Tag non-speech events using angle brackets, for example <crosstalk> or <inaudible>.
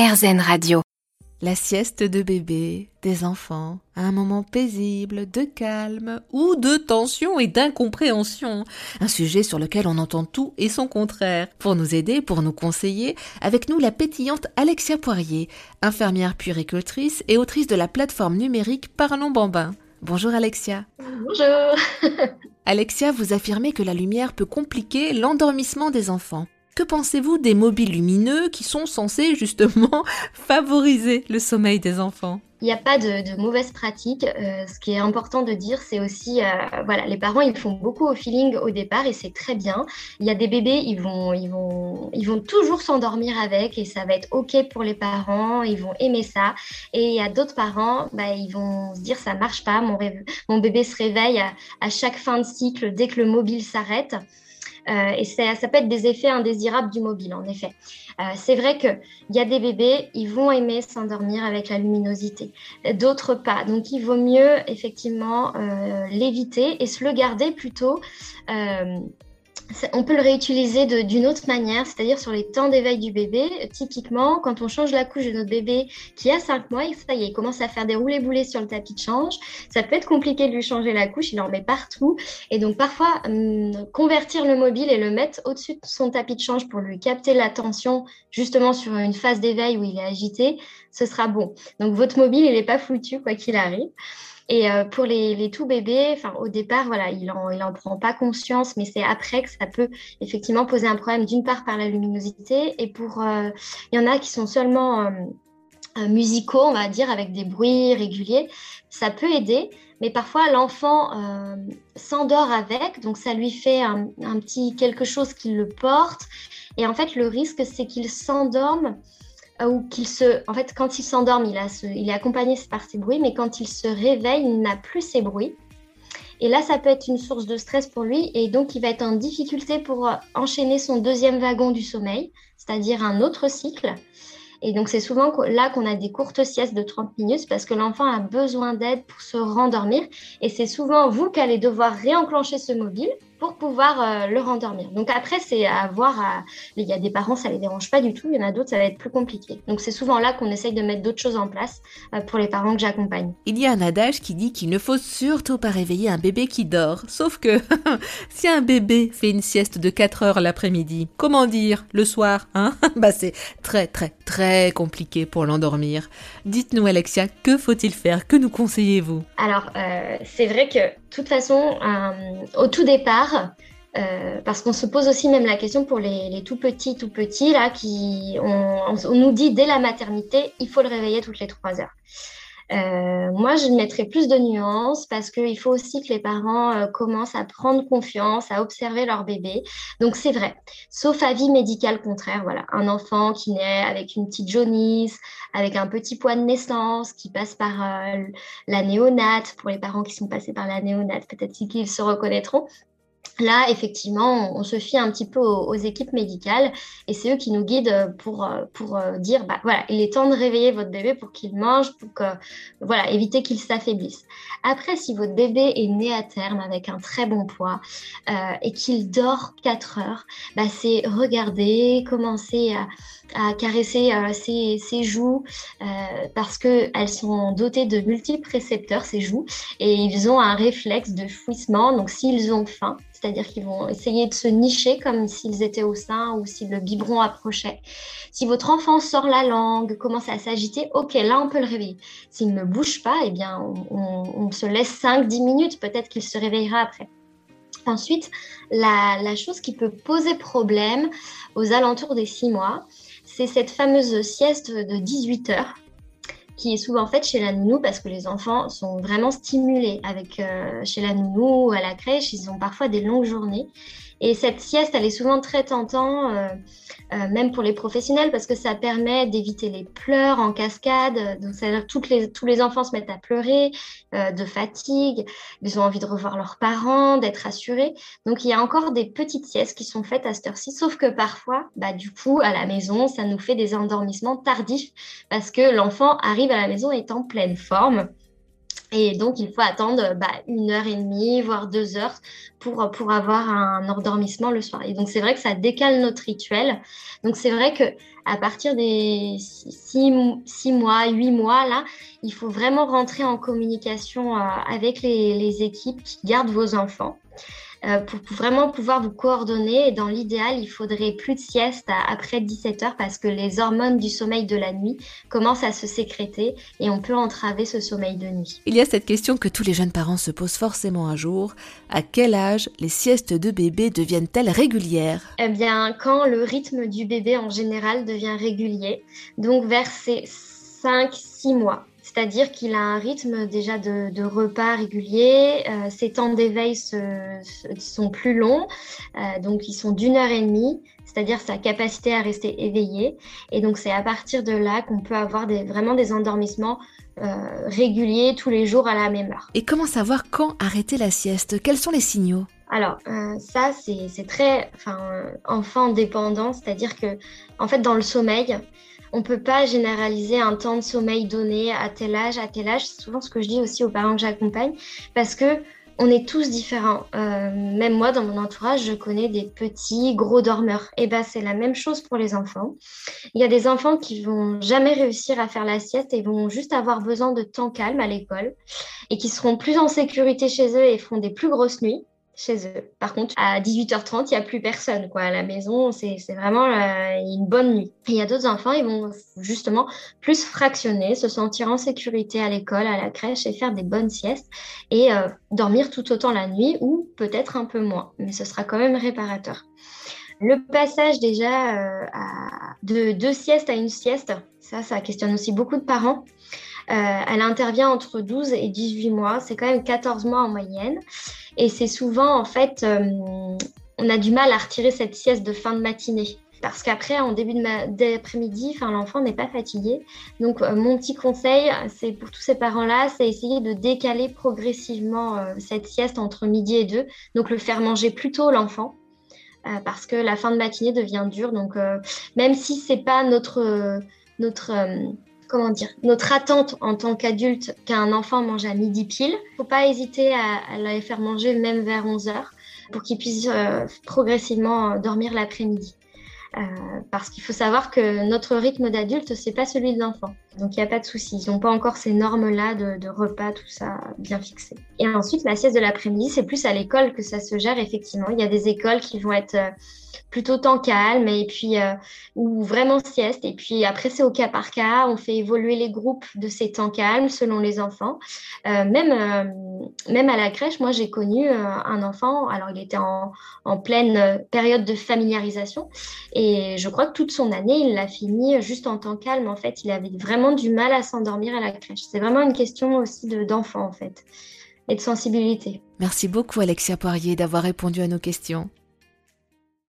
RZN Radio. La sieste de bébé, des enfants, un moment paisible, de calme ou de tension et d'incompréhension. Un sujet sur lequel on entend tout et son contraire. Pour nous aider, pour nous conseiller, avec nous la pétillante Alexia Poirier, infirmière puéricultrice et autrice de la plateforme numérique Parlons Bambin. Bonjour Alexia. Bonjour. <laughs> Alexia, vous affirmez que la lumière peut compliquer l'endormissement des enfants. Que pensez-vous des mobiles lumineux qui sont censés justement <laughs> favoriser le sommeil des enfants? Il n'y a pas de, mauvaises pratiques. Euh, ce qui est important de dire, c'est aussi, euh, voilà, les parents, ils font beaucoup au feeling au départ et c'est très bien. Il y a des bébés, ils vont, ils vont, ils vont toujours s'endormir avec et ça va être OK pour les parents, ils vont aimer ça. Et il y a d'autres parents, bah, ils vont se dire, ça marche pas, mon, bébé se réveille à chaque fin de cycle dès que le mobile s'arrête. Euh, et ça, peut être des effets indésirables du mobile, en effet. Euh, c'est vrai qu'il y a des bébés, ils vont aimer s'endormir avec la luminosité, d'autres pas. Donc, il vaut mieux effectivement euh, l'éviter et se le garder plutôt on peut le réutiliser d'une autre manière, c'est-à-dire sur les temps d'éveil du bébé. Typiquement, quand on change la couche de notre bébé qui a 5 mois et il commence à faire des roulés boulets sur le tapis de change, ça peut être compliqué de lui changer la couche, il en met partout. Et donc parfois, hum, convertir le mobile et le mettre au-dessus de son tapis de change pour lui capter l'attention justement sur une phase d'éveil où il est agité, ce sera bon. Donc votre mobile, il n'est pas foutu quoi qu'il arrive. Et euh, pour les, tout bébés, enfin au départ, voilà, il en, il en prend pas conscience, mais c'est après que ça peut effectivement poser un problème d'une part par la luminosité et pour, euh, il y en a qui sont seulement euh, musicaux, on va dire, avec des bruits réguliers, ça peut aider. Mais parfois, l'enfant s'endort avec, donc ça lui fait un, un, petit quelque chose qui le porte. Et en fait, le risque, c'est qu'il s'endorme ou qu'il se, en fait, quand il s'endorme, il, il est accompagné par ces bruits, mais quand il se réveille, il n'a plus ces bruits. Et là, ça peut être une source de stress pour lui, et donc il va être en difficulté pour enchaîner son deuxième wagon du sommeil, c'est-à-dire un autre cycle. Et donc, c'est souvent là qu'on a des courtes siestes de 30 minutes parce que l'enfant a besoin d'aide pour se rendormir. Et c'est souvent vous qui allez devoir réenclencher ce mobile pour pouvoir euh, le rendormir. Donc après, c'est à voir. Il y a des parents, ça les dérange pas du tout. Il y en a d'autres, ça va être plus compliqué. Donc c'est souvent là qu'on essaye de mettre d'autres choses en place euh, pour les parents que j'accompagne. Il y a un adage qui dit qu'il ne faut surtout pas réveiller un bébé qui dort. Sauf que <laughs> si un bébé fait une sieste de 4 heures l'après-midi, comment dire le soir, hein? <laughs> Bah c'est très très très compliqué pour l'endormir. Dites-nous Alexia, que faut-il faire? Que nous conseillez-vous? Alors euh, c'est vrai que de toute façon, au tout départ euh, parce qu'on se pose aussi même la question pour les, tout petits, tout petits, là, qui, on, nous dit dès la maternité, il faut le réveiller toutes les trois heures. Euh, moi, je mettrais plus de nuances parce qu'il faut aussi que les parents euh, commencent à prendre confiance, à observer leur bébé. Donc, c'est vrai, sauf avis médical contraire. Voilà, un enfant qui naît avec une petite jaunisse, avec un petit poids de naissance, qui passe par la néonate. Pour les parents qui sont passés par la néonate, peut-être qu'ils se reconnaîtront. Là, effectivement, on, se fie un petit peu aux, équipes médicales et c'est eux qui nous guident pour, pour euh, dire, bah, voilà, il est temps de réveiller votre bébé pour qu'il mange, pour que, voilà, éviter qu'il s'affaiblisse. Après, si votre bébé est né à terme avec un très bon poids euh, et qu'il dort 4 heures, bah, c'est regarder, commencer à, caresser euh, ses, ses, joues parce qu'elles sont dotées de multiples récepteurs, ces joues, et ils ont un réflexe de fouissement. Donc, s'ils ont faim, c'est-à-dire qu'ils vont essayer de se nicher comme s'ils étaient au sein ou si le biberon approchait. Si votre enfant sort la langue, commence à s'agiter, ok, là on peut le réveiller. S'il ne bouge pas, eh bien on, se laisse 5-10 minutes, peut-être qu'il se réveillera après. Ensuite, la, la, chose qui peut poser problème aux alentours des 6 mois, c'est cette fameuse sieste de 18 heures qui est souvent faite chez la nounou parce que les enfants sont vraiment stimulés avec euh, chez la nounou ou à la crèche. Ils ont parfois des longues journées. Et cette sieste, elle est souvent très tentante, euh, euh, même pour les professionnels, parce que ça permet d'éviter les pleurs en cascade. Donc, c'est-à-dire que les, tous les enfants se mettent à pleurer euh, de fatigue, ils ont envie de revoir leurs parents, d'être assurés. Donc, il y a encore des petites siestes qui sont faites à cette heure-ci, sauf que parfois, bah, du coup, à la maison, ça nous fait des endormissements tardifs, parce que l'enfant arrive à la maison étant en pleine forme Et donc, il faut attendre bah, une heure et demie, voire deux heures pour, pour avoir un endormissement le soir. Et donc, c'est vrai que ça décale notre rituel. Donc, c'est vrai que à partir des six, six, mois, huit mois, là, il faut vraiment rentrer en communication euh, avec les, les équipes qui gardent vos enfants. Euh, pour, vraiment pouvoir vous coordonner. Et dans l'idéal, il faudrait plus de sieste après 17 heures parce que les hormones du sommeil de la nuit commencent à se sécréter et on peut entraver ce sommeil de nuit. Il y a cette question que tous les jeunes parents se posent forcément un jour. À quel âge les siestes de bébé deviennent-elles régulières? Eh bien, quand le rythme du bébé en général devient régulier, donc vers ses 5-6 mois. C'est-à-dire qu'il a un rythme déjà de, repas régulier, euh, ses temps d'éveil sont plus longs, euh, donc ils sont d'une heure et demie, c'est-à-dire sa capacité à rester éveillé. Et donc c'est à partir de là qu'on peut avoir des, vraiment des endormissements euh, réguliers tous les jours à la même heure. Et comment savoir quand arrêter la sieste? Quels sont les signaux? Alors, ça, c'est très enfant dépendant, c'est-à-dire que, en fait, dans le sommeil, on ne peut pas généraliser un temps de sommeil donné à tel âge, à tel âge. C'est souvent ce que je dis aussi aux parents que j'accompagne, parce que on est tous différents. Euh, même moi, dans mon entourage, je connais des petits, gros dormeurs. Et ben, c'est la même chose pour les enfants. Il y a des enfants qui vont jamais réussir à faire la sieste et vont juste avoir besoin de temps calme à l'école et qui seront plus en sécurité chez eux et feront des plus grosses nuits chez eux. Par contre, à 18h30, il n'y a plus personne. Quoi. À la maison, c'est vraiment euh, une bonne nuit. il y a d'autres enfants, ils vont justement plus fractionner, se sentir en sécurité à l'école, à la crèche et faire des bonnes siestes et euh, dormir tout autant la nuit ou peut-être un peu moins. Mais ce sera quand même réparateur. Le passage déjà euh, de deux siestes à une sieste, ça, ça questionne aussi beaucoup de parents. elle intervient entre 12 et 18 mois, c'est quand même 14 mois en moyenne. Et c'est souvent, en fait, euh, on a du mal à retirer cette sieste de fin de matinée. Parce qu'après, en début d'après-midi, l'enfant n'est pas fatigué. Donc, euh, mon petit conseil, c'est pour tous ces parents-là, c'est essayer de décaler progressivement euh, cette sieste entre midi et deux. Donc, le faire manger plus tôt l'enfant. parce que la fin de matinée devient dure. Donc, même si c'est pas notre, notre comment dire, notre attente en tant qu'adulte qu'un enfant mange à midi pile. Faut pas hésiter à, les faire manger même vers 11 heures pour qu'ils puissent euh, progressivement dormir l'après-midi. Euh, parce qu'il faut savoir que notre rythme d'adulte, c'est pas celui de l'enfant. Donc il n'y a pas de souci. Ils n'ont pas encore ces normes-là de, repas, tout ça bien fixé. Et ensuite, la sieste de l'après-midi, c'est plus à l'école que ça se gère effectivement. Il y a des écoles qui vont être euh, plutôt temps calme et puis euh, ou vraiment sieste et puis après c'est au cas par cas on fait évoluer les groupes de ces temps calmes selon les enfants même même à la crèche moi j'ai connu un enfant alors il était en, en, pleine période de familiarisation je crois que toute son année il l'a fini juste en temps calme en fait. Il avait vraiment du mal à s'endormir à la crèche. C'est vraiment une question aussi de d'enfant en fait et de sensibilité. Merci beaucoup Alexia Poirier d'avoir répondu à nos questions